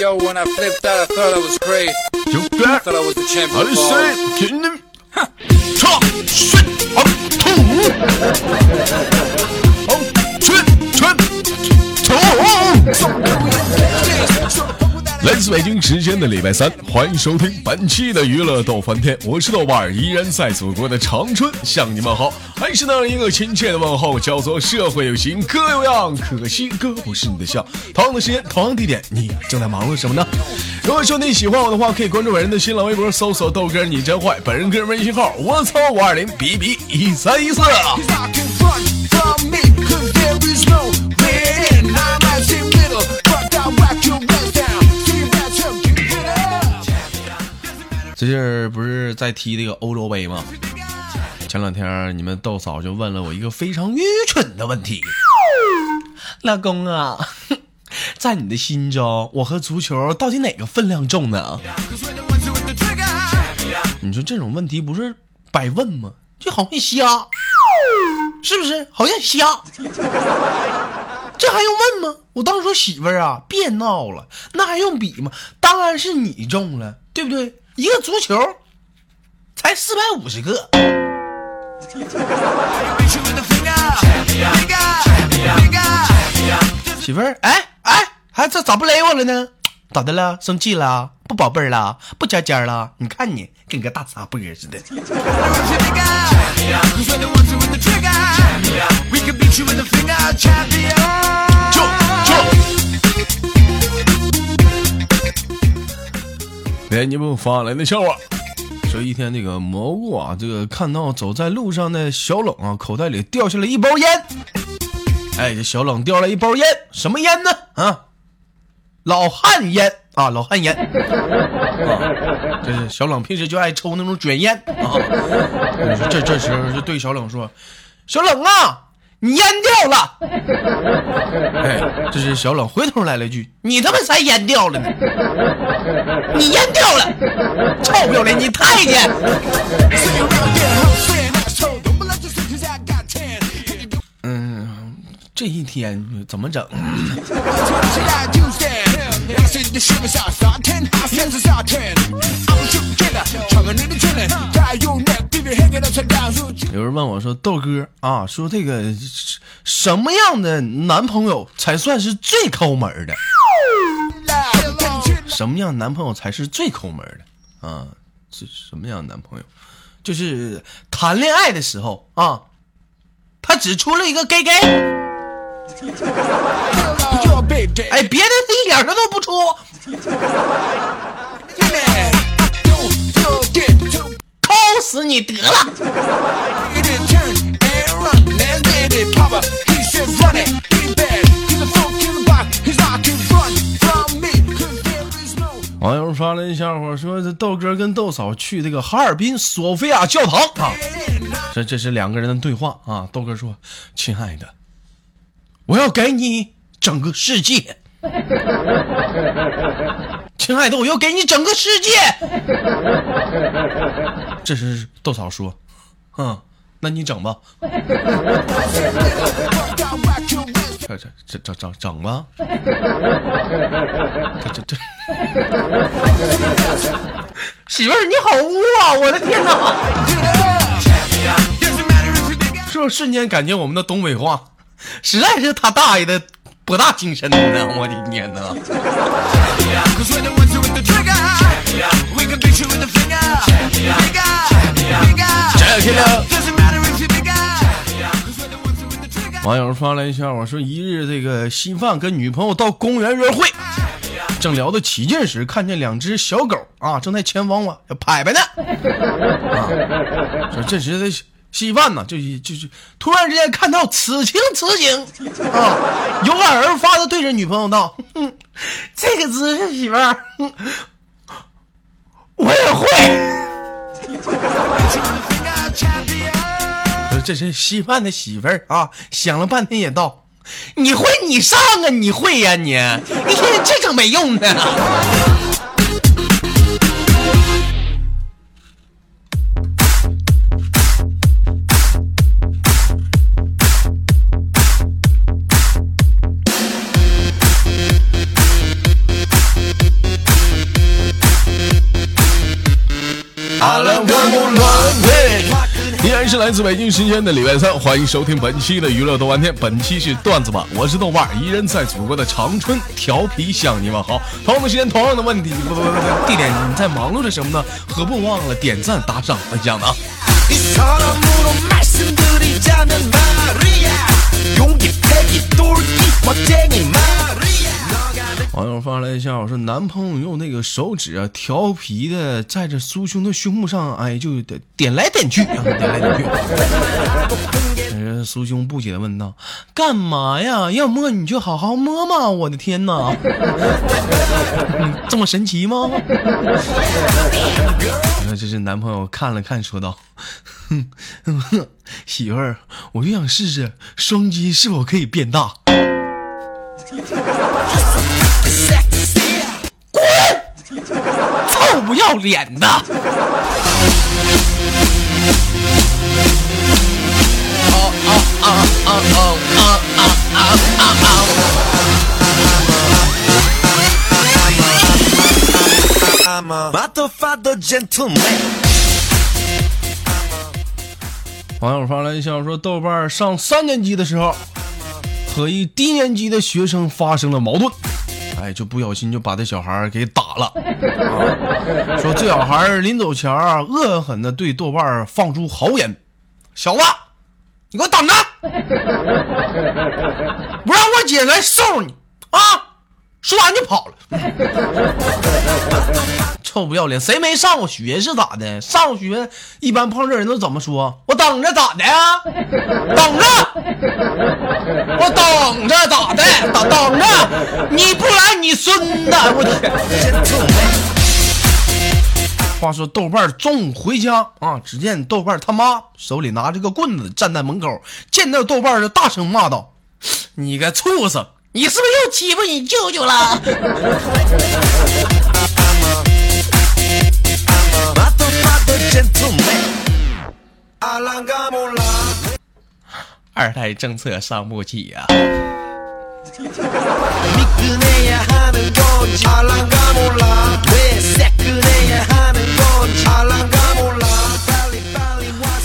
！Yo, when I flipped out, I thought I was great. You I thought I was the champion. I say, getting them. Chop, shit, up, two. 北京时间的礼拜三，欢迎收听本期的娱乐逗翻天，我是豆瓣儿，依然在祖国的长春向你们好，还是那样一个亲切的问候，叫做社会有型哥有样，可惜哥不是你的笑。同样的时间，同样地点，你正在忙碌什么呢？如果说你喜欢我的话，可以关注本人的新浪微博，搜索豆哥你真坏，本人个人微信号我操五二零 b b 一三一四。在踢这个欧洲杯吗？前两天你们豆嫂就问了我一个非常愚蠢的问题，老公啊，在你的心中，我和足球到底哪个分量重呢？你说这种问题不是白问吗？就好像瞎，是不是？好像瞎，这还用问吗？我当时说媳妇儿啊，别闹了，那还用比吗？当然是你中了，对不对？一个足球四百五十个。媳妇儿，哎哎，还、哎、这咋不勒我了呢？咋的了？生气了？不宝贝儿了？不尖尖了？你看你跟个大傻波似的。连你们发来的笑话。说一天这个蘑菇啊，这个看到走在路上的小冷啊，口袋里掉下来一包烟。哎，这小冷掉了一包烟，什么烟呢？啊，老汉烟啊，老汉烟。啊，这是小冷平时就爱抽那种卷烟啊。这这时候就对小冷说：“小冷啊，你淹掉了。哎，这是小冷回头来了一句：“你他妈才淹掉了呢！你淹掉了，臭不要脸，你太监。嗯，这一天怎么整？” Should I use that? I said the shivers out, start ten, I said it's out ten. I'm a true killer, 청은 in the chillin'. Tie your neck, leave you hanging upside down. So you 有人问我说：“豆哥啊，说这个什么样的男朋友才算是最抠门的？什么样男朋友才是最抠门的？啊，是什么样的男朋友？就是谈恋爱的时候啊，他只出了一个 gay gay。”哎，别的他一点儿他都不出。抠死你得了网友发了一笑话，说这豆哥跟豆嫂去这个哈尔滨索菲亚教堂啊，这这是两个人的对话啊。豆哥说：“亲爱的，我要给你整个世界。”亲爱的，我要给你整个世界。这是豆嫂说：“嗯，那你整吧。这这整整整吧。这这这。媳妇儿你好污啊！我的天哪是不是瞬间感觉我们的东北话 实在是他大爷的博大精深呢我的天哪。网友发来一下我说一日这个新饭跟女朋友到公园约会正聊得起劲时看见两只小狗啊正在前往我这拍拍呢啊这时的稀饭呢，就就就突然之间看到此情此景啊，有感而发的对着女朋友道：“，这个姿势，媳妇儿，我也会。”这是稀饭的媳妇儿啊，想了半天也道：“你会你上啊，你会呀、你，你天这整没用的。”是来自北京时间的礼拜三，欢迎收听本期的娱乐逗玩天，本期是段子版，我是豆瓣儿，依然在祖国的长春调皮向你们好。同样的时间，同样的问题，不不不不，地点你在忙碌着什么呢？何不忘了点赞、打赏、分享呢？一下，我说男朋友用那个手指啊，调皮的在这苏兄的胸部上，哎，就点点来点去，啊、点来点去。呃，苏兄不解的问道：“干嘛呀？要摸你就好好摸嘛！我的天哪，嗯 这么神奇吗？”那这是男朋友看了看，说道：“哼，哼媳妇儿，我就想试试双击是否可以变大。”不要脸的！啊 I'm a motherfucker gentleman. 网友发来一条说，豆瓣上三年级的时候，和一低年级的学生发生了矛盾，哎，就不小心就把这小孩给打了。啊、说这小孩临走前啊恶狠狠的对豆瓣放出豪言：“小子，你给我等着，不让我姐来收拾你啊！”说完就跑了。臭不要脸！谁没上过学是咋的？上过学一般碰这人都怎么说？我等着咋的呀？等着，我等着咋的？等等着，你不来你孙子！我天！话说豆瓣中午回家啊，只见豆瓣他妈手里拿着个棍子站在门口，见到豆瓣就大声骂道：“你个畜生！你是不是又欺负你舅舅了？”真聪明阿嘎二胎政策伤不起呀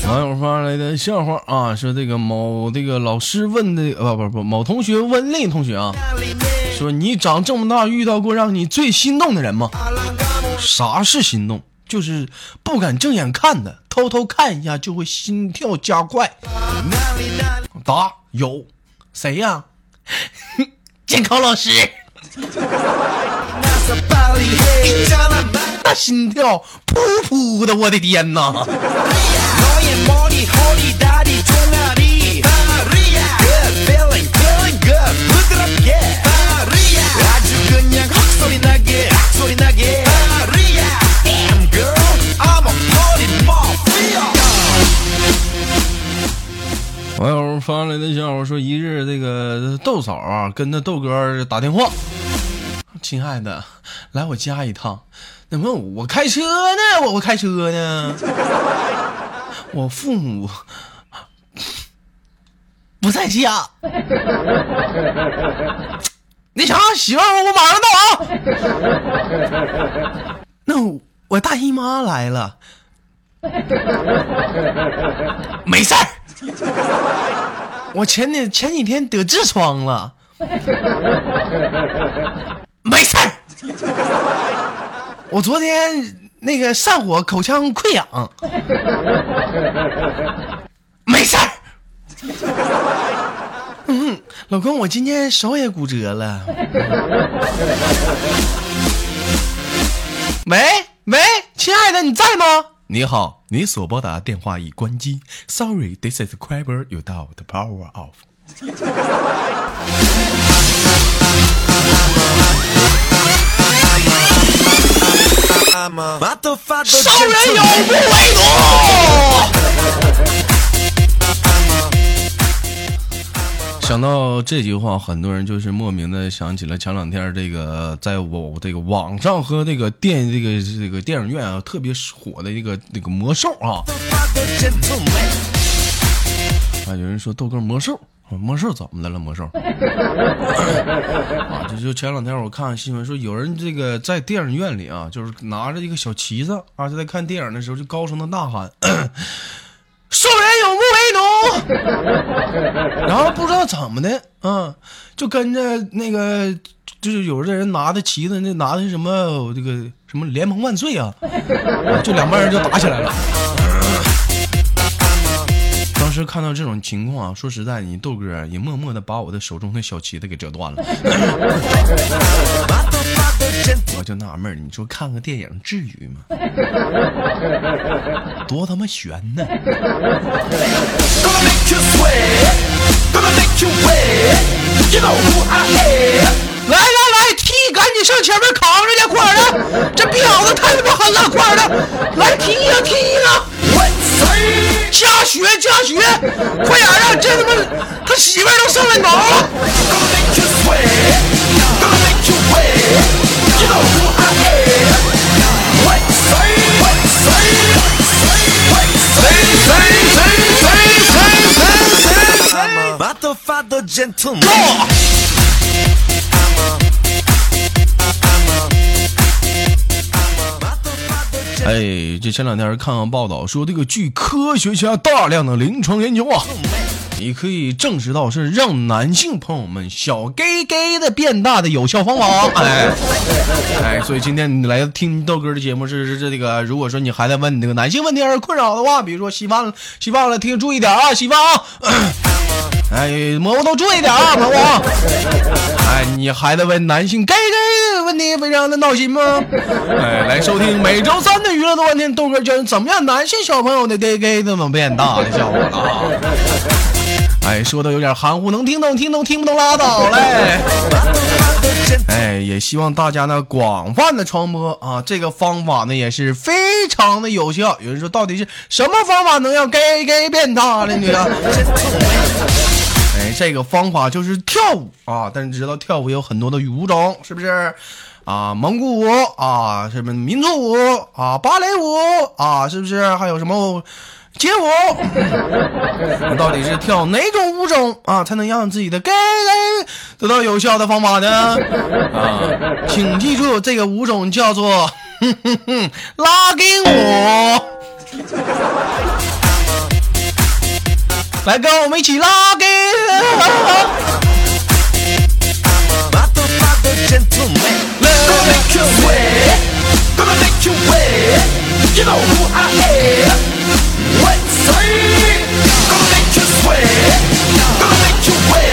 网友发来的笑话啊说这个某这个老师问的不不不某同学问另一同学啊说你长这么大遇到过让你最心动的人吗？啥是心动？就是不敢正眼看的，偷偷看一下就会心跳加快。答有，谁呀？监考老师。那心跳噗噗的，我的天呐！发来的笑话说，一日这个豆嫂啊跟那豆哥打电话，亲爱的，来我家一趟。那么我开车呢，我我开车呢，我父母不在家。那啥，媳妇儿，我马上到啊。那我我大姨妈来了，没事儿。我前天前几天得痔疮了，没事儿。我昨天那个上火，口腔溃疡。没事儿。嗯，老公，我今天手也骨折了。喂喂，亲爱的，你在吗？你好，你所拨打电话已关机。Sorry, this is Quiver. You dialed the power off. 少人有不为奴。想到这句话，很多人就是莫名的想起了前两天这个在我这个网上和这个电这个这个电影院啊特别火的一个那个魔兽啊。啊，有人说豆哥魔兽，魔兽怎么的了？魔兽啊，这就前两天我看新闻说，有人这个在电影院里啊，就是拿着一个小旗子啊，就在看电影的时候就高声的呐喊。兽人，然后不知道怎么的，啊，就跟着那个，就是有的人拿的旗子，那拿的是什么这个什么联盟万岁啊，就两帮人就打起来了。当时看到这种情况啊，说实在，你豆哥也默默的把我的手中的小旗子给折断了。我就纳闷儿，你说看个电影至于吗？多他妈悬呢！来来来，踢，赶紧上前面扛着去，快点的！这婊子太他妈狠了，快点的！来踢呀踢呀！加血加血，快点的！这他妈他媳妇儿都上来挠了。哎，这前两天看看报道说，这个据科学家大量的临床研究啊，你可以证实到是让男性朋友们小 gay gay 的变大的有效方法。哎哎，所以今天你来听豆哥的节目是是这个，如果说你还在问你这个男性问题而困扰的话，比如说稀饭了稀饭了，听注意点啊，稀饭啊。哎，蘑菇都注意点啊，蘑菇。哎，你还在问男性 gay gay 的问题，非常的闹心吗？哎，来收听每周三的娱乐多半天，豆哥教你怎么样男性小朋友的 gay gay 怎么变大的效果了啊！哎，说的有点含糊，能听懂听懂，听不懂拉倒嘞。哎，也希望大家呢广泛的传播啊，这个方法呢也是非常的有效。有人说，到底是什么方法能让 gay gay 变大呢？你啊？哎，这个方法就是跳舞啊，但是知道跳舞有很多的舞种，是不是？啊，蒙古舞啊，什么民族舞啊，芭蕾舞啊，是不是？还有什么街舞？那到底是跳哪种舞种啊，才能让自己的 gay gay 得到有效的方法呢？啊，请记住，这个舞种叫做哼哼哼拉丁舞。来，跟我们一起拉 gentleman. Love. Gonna make you sweat. Gonna make you wet. You know who I am. Wet, say. Gonna make you sweat. Gonna make you wet.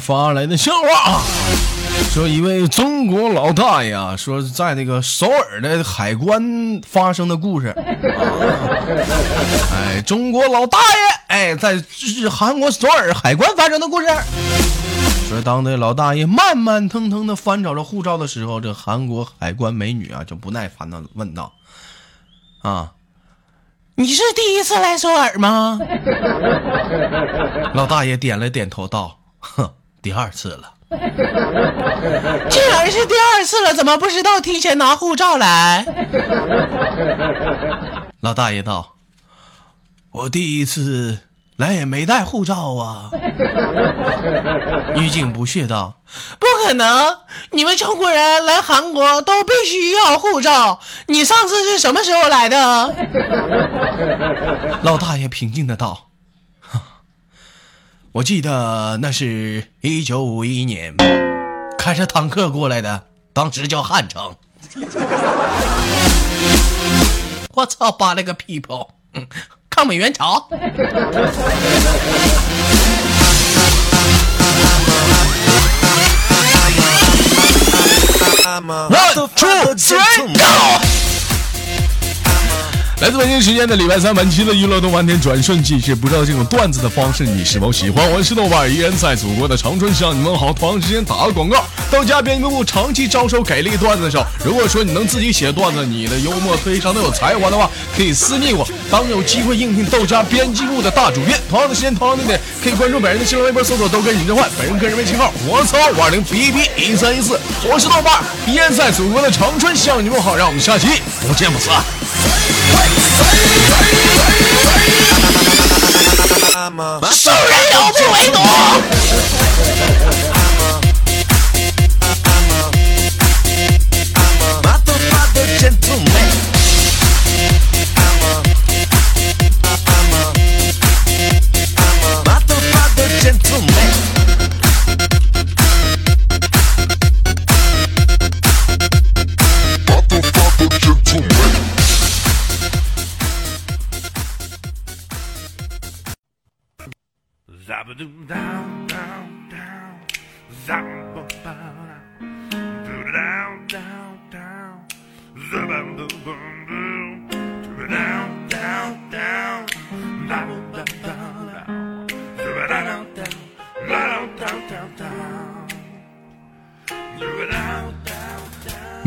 发来的笑话啊，说一位中国老大爷啊，说在那个首尔的海关发生的故事。啊 哎，中国老大爷，哎，在日韩国首尔海关发生的故事。说当这老大爷慢慢腾腾的翻找着护照的时候，这韩国海关美女啊就不耐烦的问道：“啊，你是第一次来首尔吗？” 老大爷点了点头，道：“哼，第二次了。”既然是第二次了，怎么不知道提前拿护照来？老大爷道：“我第一次来也没带护照啊。女警不屑道：“不可能，你们中国人来韩国都必须要护照。你上次是什么时候来的？”老大爷平静的道：“我记得那是一九五一年，开着坦克过来的，当时叫汉城。”我操，扒了个 people，抗美援朝。One two three go！来自北京时间的礼拜三，本期的娱乐动漫天转瞬即逝。不知道这种段子的方式你是否喜欢？我是豆瓣，依然在祖国的长春向你们好。同样时间打个广告，豆家编辑部长期招收给力段子手。如果说你能自己写段子，你的幽默非常的有才华的话，可以私密我，当有机会应聘豆家编辑部的大主编。同样的时间，同样的点，可以关注本人的新浪微博，搜索豆哥尹正焕，本人个人微信号我操五二零 b b 一三一四。我是豆瓣，依然在祖国的长春向你们好。让我们下期不见不散。受人有不为奴。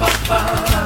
ba-ba